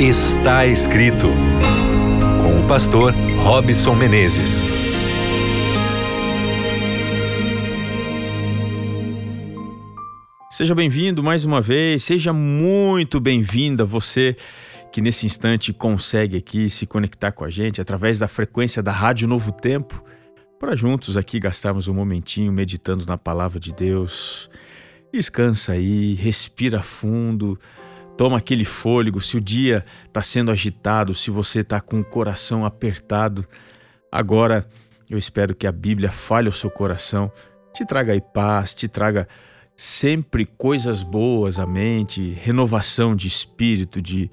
Está escrito com o pastor Robson Menezes. Seja bem-vindo mais uma vez, seja muito bem-vinda você que nesse instante consegue aqui se conectar com a gente através da frequência da Rádio Novo Tempo, para juntos aqui gastarmos um momentinho meditando na palavra de Deus. Descansa aí, respira fundo, toma aquele fôlego. Se o dia está sendo agitado, se você está com o coração apertado, agora eu espero que a Bíblia fale ao seu coração, te traga aí paz, te traga sempre coisas boas à mente, renovação de espírito, de,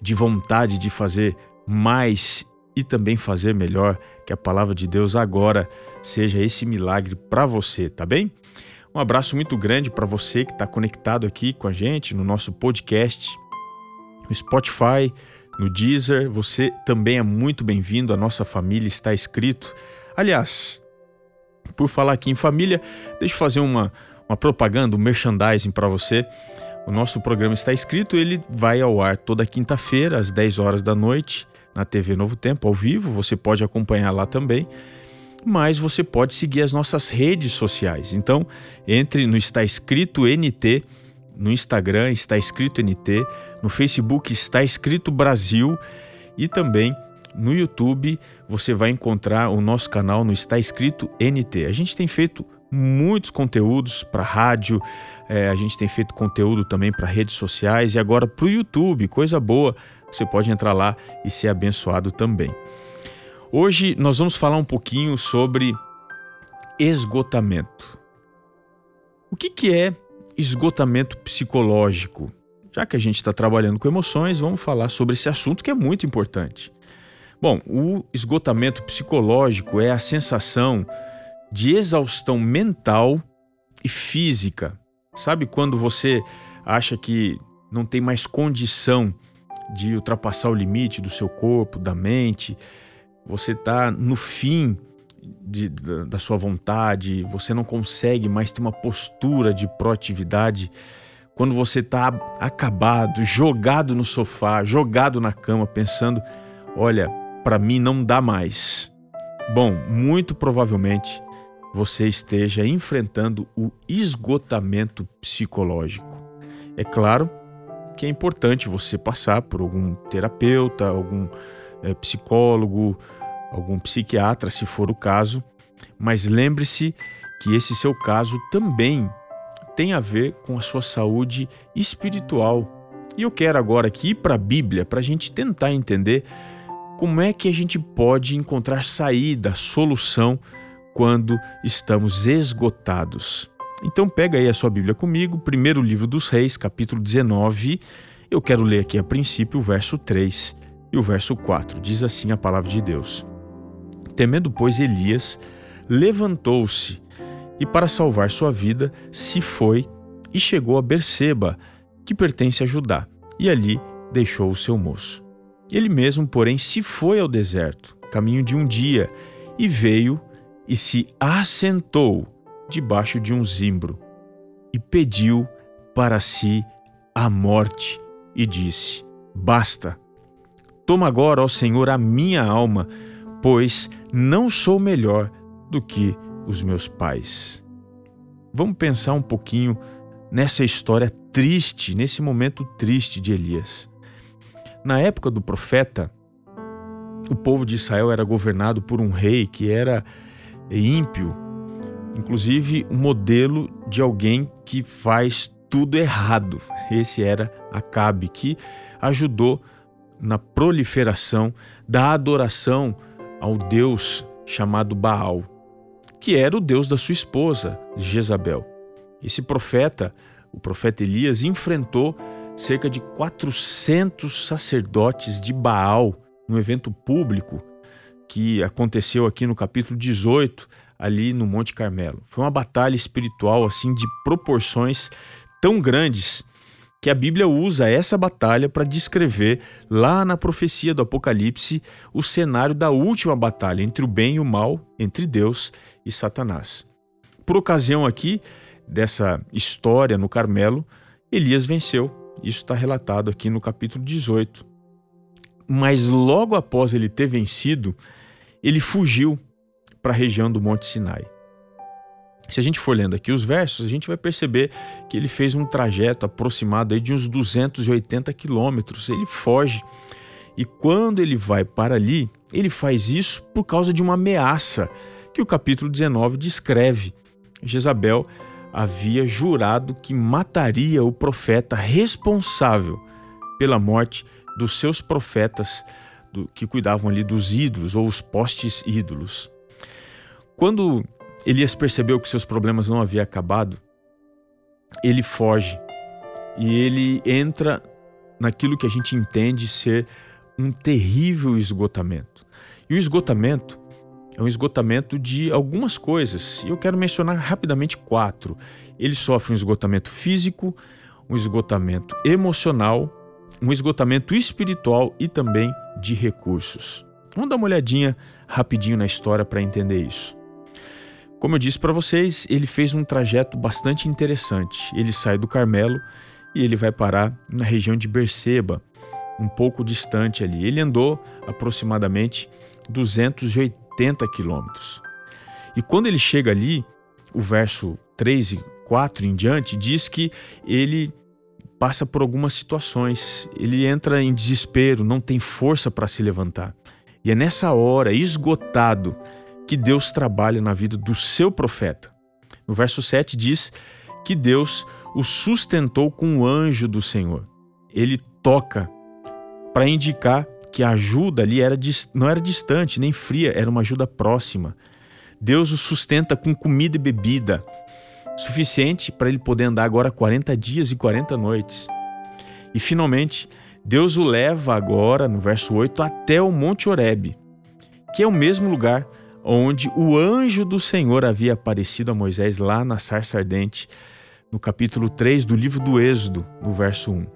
de vontade de fazer mais e também fazer melhor. Que a palavra de Deus agora seja esse milagre para você, tá bem? Um abraço muito grande para você que está conectado aqui com a gente no nosso podcast, no Spotify, no Deezer. Você também é muito bem-vindo. A nossa família está escrito. Aliás, por falar aqui em família, deixa eu fazer uma, uma propaganda, um merchandising para você. O nosso programa está escrito, ele vai ao ar toda quinta-feira, às 10 horas da noite, na TV Novo Tempo, ao vivo. Você pode acompanhar lá também. Mas você pode seguir as nossas redes sociais. Então, entre no Está Escrito NT, no Instagram está escrito NT, no Facebook está escrito Brasil e também no YouTube você vai encontrar o nosso canal no Está Escrito NT. A gente tem feito muitos conteúdos para rádio, é, a gente tem feito conteúdo também para redes sociais e agora para o YouTube, coisa boa. Você pode entrar lá e ser abençoado também. Hoje nós vamos falar um pouquinho sobre esgotamento. O que, que é esgotamento psicológico? Já que a gente está trabalhando com emoções, vamos falar sobre esse assunto que é muito importante. Bom, o esgotamento psicológico é a sensação de exaustão mental e física. Sabe quando você acha que não tem mais condição de ultrapassar o limite do seu corpo, da mente, você está no fim de, da, da sua vontade, você não consegue mais ter uma postura de proatividade. Quando você está acabado, jogado no sofá, jogado na cama, pensando: olha, para mim não dá mais. Bom, muito provavelmente você esteja enfrentando o esgotamento psicológico. É claro que é importante você passar por algum terapeuta, algum é, psicólogo, algum psiquiatra, se for o caso, mas lembre-se que esse seu caso também tem a ver com a sua saúde espiritual. E eu quero agora aqui ir para a Bíblia para a gente tentar entender como é que a gente pode encontrar saída, solução quando estamos esgotados. Então pega aí a sua Bíblia comigo, primeiro livro dos Reis, capítulo 19. Eu quero ler aqui a princípio o verso 3 e o verso 4. Diz assim a palavra de Deus: Temendo, pois, Elias, levantou-se e, para salvar sua vida, se foi e chegou a Berseba, que pertence a Judá, e ali deixou o seu moço. Ele mesmo, porém, se foi ao deserto, caminho de um dia, e veio e se assentou debaixo de um zimbro e pediu para si a morte e disse: Basta, toma agora, ó Senhor, a minha alma, pois não sou melhor do que os meus pais. Vamos pensar um pouquinho nessa história triste, nesse momento triste de Elias. Na época do profeta, o povo de Israel era governado por um rei que era ímpio, inclusive um modelo de alguém que faz tudo errado. Esse era Acabe, que ajudou na proliferação da adoração ao Deus chamado Baal, que era o Deus da sua esposa, Jezabel. Esse profeta, o profeta Elias, enfrentou cerca de 400 sacerdotes de Baal no evento público que aconteceu aqui no capítulo 18, ali no Monte Carmelo. Foi uma batalha espiritual assim de proporções tão grandes que a Bíblia usa essa batalha para descrever lá na profecia do Apocalipse o cenário da última batalha entre o bem e o mal, entre Deus e Satanás. Por ocasião aqui dessa história no Carmelo, Elias venceu. Isso está relatado aqui no capítulo 18. mas logo após ele ter vencido, ele fugiu para a região do Monte Sinai. Se a gente for lendo aqui os versos, a gente vai perceber que ele fez um trajeto aproximado aí de uns 280 quilômetros. Ele foge. E quando ele vai para ali, ele faz isso por causa de uma ameaça que o capítulo 19 descreve. Jezabel havia jurado que mataria o profeta responsável pela morte dos seus profetas do, que cuidavam ali dos ídolos ou os postes ídolos. Quando Elias percebeu que seus problemas não haviam acabado, ele foge e ele entra naquilo que a gente entende ser um terrível esgotamento. E o esgotamento é um esgotamento de algumas coisas, e eu quero mencionar rapidamente quatro. Ele sofre um esgotamento físico, um esgotamento emocional, um esgotamento espiritual e também de recursos. Vamos dar uma olhadinha rapidinho na história para entender isso. Como eu disse para vocês, ele fez um trajeto bastante interessante. Ele sai do Carmelo e ele vai parar na região de Berseba, um pouco distante ali. Ele andou aproximadamente 280 quilômetros. E quando ele chega ali, o verso 3 e 4 em diante diz que ele passa por algumas situações, ele entra em desespero, não tem força para se levantar. E é nessa hora, esgotado, que Deus trabalha na vida do seu profeta. No verso 7 diz que Deus o sustentou com o anjo do Senhor. Ele toca para indicar que a ajuda ali era, não era distante nem fria, era uma ajuda próxima. Deus o sustenta com comida e bebida, suficiente para ele poder andar agora 40 dias e 40 noites. E finalmente, Deus o leva agora, no verso 8, até o Monte Horebe, que é o mesmo lugar onde o anjo do Senhor havia aparecido a Moisés lá na sarça ardente, no capítulo 3 do livro do Êxodo, no verso 1.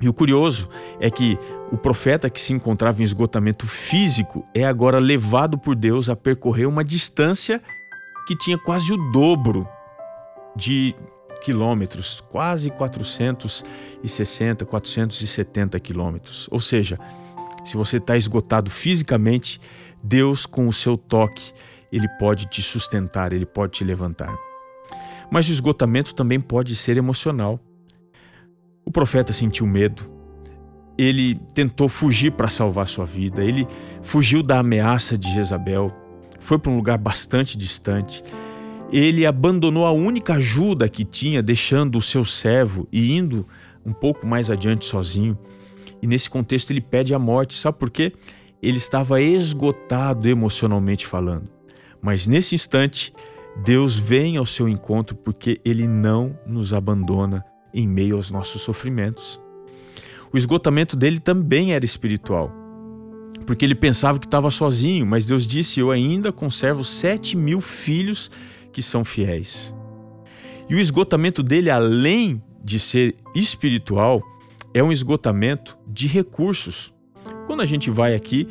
E o curioso é que o profeta que se encontrava em esgotamento físico é agora levado por Deus a percorrer uma distância que tinha quase o dobro de quilômetros, quase 460, 470 quilômetros. Ou seja, se você está esgotado fisicamente, Deus, com o seu toque, ele pode te sustentar, ele pode te levantar. Mas o esgotamento também pode ser emocional. O profeta sentiu medo. Ele tentou fugir para salvar sua vida. Ele fugiu da ameaça de Jezabel. Foi para um lugar bastante distante. Ele abandonou a única ajuda que tinha, deixando o seu servo e indo um pouco mais adiante sozinho. E nesse contexto ele pede a morte. Sabe por quê? ele estava esgotado emocionalmente falando. Mas nesse instante, Deus vem ao seu encontro porque ele não nos abandona em meio aos nossos sofrimentos. O esgotamento dele também era espiritual, porque ele pensava que estava sozinho, mas Deus disse: Eu ainda conservo sete mil filhos que são fiéis. E o esgotamento dele, além de ser espiritual, é um esgotamento de recursos. Quando a gente vai aqui,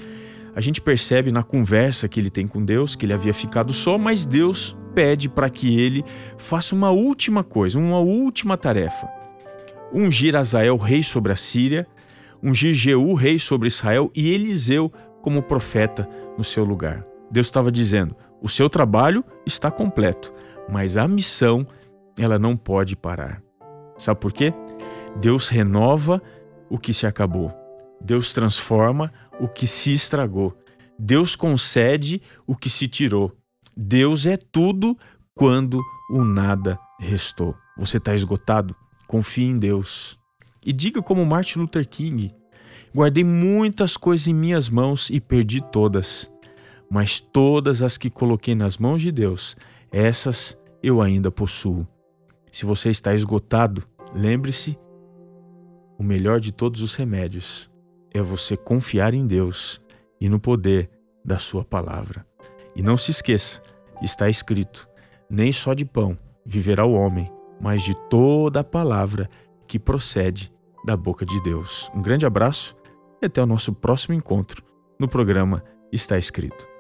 a gente percebe na conversa que ele tem com Deus que ele havia ficado só, mas Deus pede para que ele faça uma última coisa, uma última tarefa. Ungir Azael rei sobre a Síria, ungir Jeú rei sobre Israel e Eliseu como profeta no seu lugar. Deus estava dizendo: o seu trabalho está completo, mas a missão ela não pode parar. Sabe por quê? Deus renova o que se acabou. Deus transforma o que se estragou. Deus concede o que se tirou. Deus é tudo quando o nada restou. Você está esgotado? Confie em Deus. E diga como Martin Luther King: Guardei muitas coisas em minhas mãos e perdi todas, mas todas as que coloquei nas mãos de Deus, essas eu ainda possuo. Se você está esgotado, lembre-se: o melhor de todos os remédios é você confiar em Deus e no poder da Sua palavra. E não se esqueça, está escrito: nem só de pão viverá o homem, mas de toda a palavra que procede da boca de Deus. Um grande abraço e até o nosso próximo encontro no programa Está Escrito.